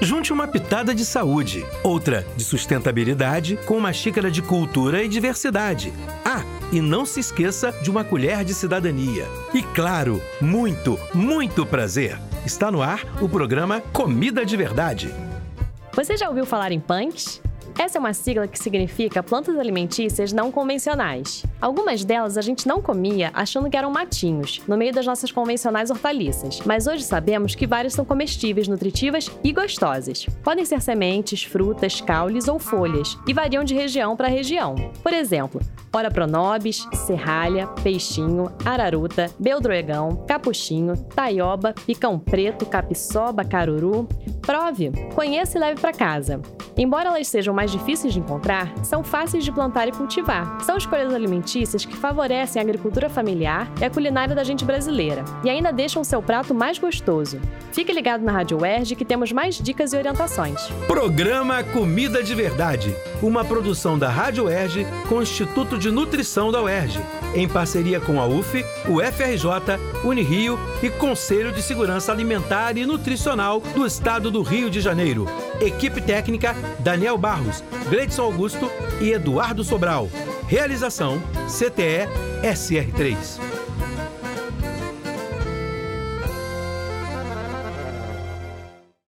Junte uma pitada de saúde, outra de sustentabilidade, com uma xícara de cultura e diversidade. Ah, e não se esqueça de uma colher de cidadania. E claro, muito, muito prazer. Está no ar o programa Comida de Verdade. Você já ouviu falar em punks? Essa é uma sigla que significa plantas alimentícias não convencionais. Algumas delas a gente não comia achando que eram matinhos, no meio das nossas convencionais hortaliças, mas hoje sabemos que várias são comestíveis, nutritivas e gostosas. Podem ser sementes, frutas, caules ou folhas, e variam de região para região. Por exemplo, Ora pronobis, serralha, peixinho, araruta, beldroegão, capuchinho, taioba, picão preto, capiçoba, caruru. Prove, conheça e leve para casa. Embora elas sejam mais difíceis de encontrar, são fáceis de plantar e cultivar. São escolhas alimentícias que favorecem a agricultura familiar e a culinária da gente brasileira, e ainda deixam o seu prato mais gostoso. Fique ligado na Rádio UERJ que temos mais dicas e orientações. Programa Comida de Verdade, uma produção da Rádio UERJ com o Instituto de Nutrição da UERJ, em parceria com a UF, o FRJ, Unirio e Conselho de Segurança Alimentar e Nutricional do Estado do Rio de Janeiro. Equipe técnica Daniel Barros, Gleidson Augusto e Eduardo Sobral. Realização CTE SR3.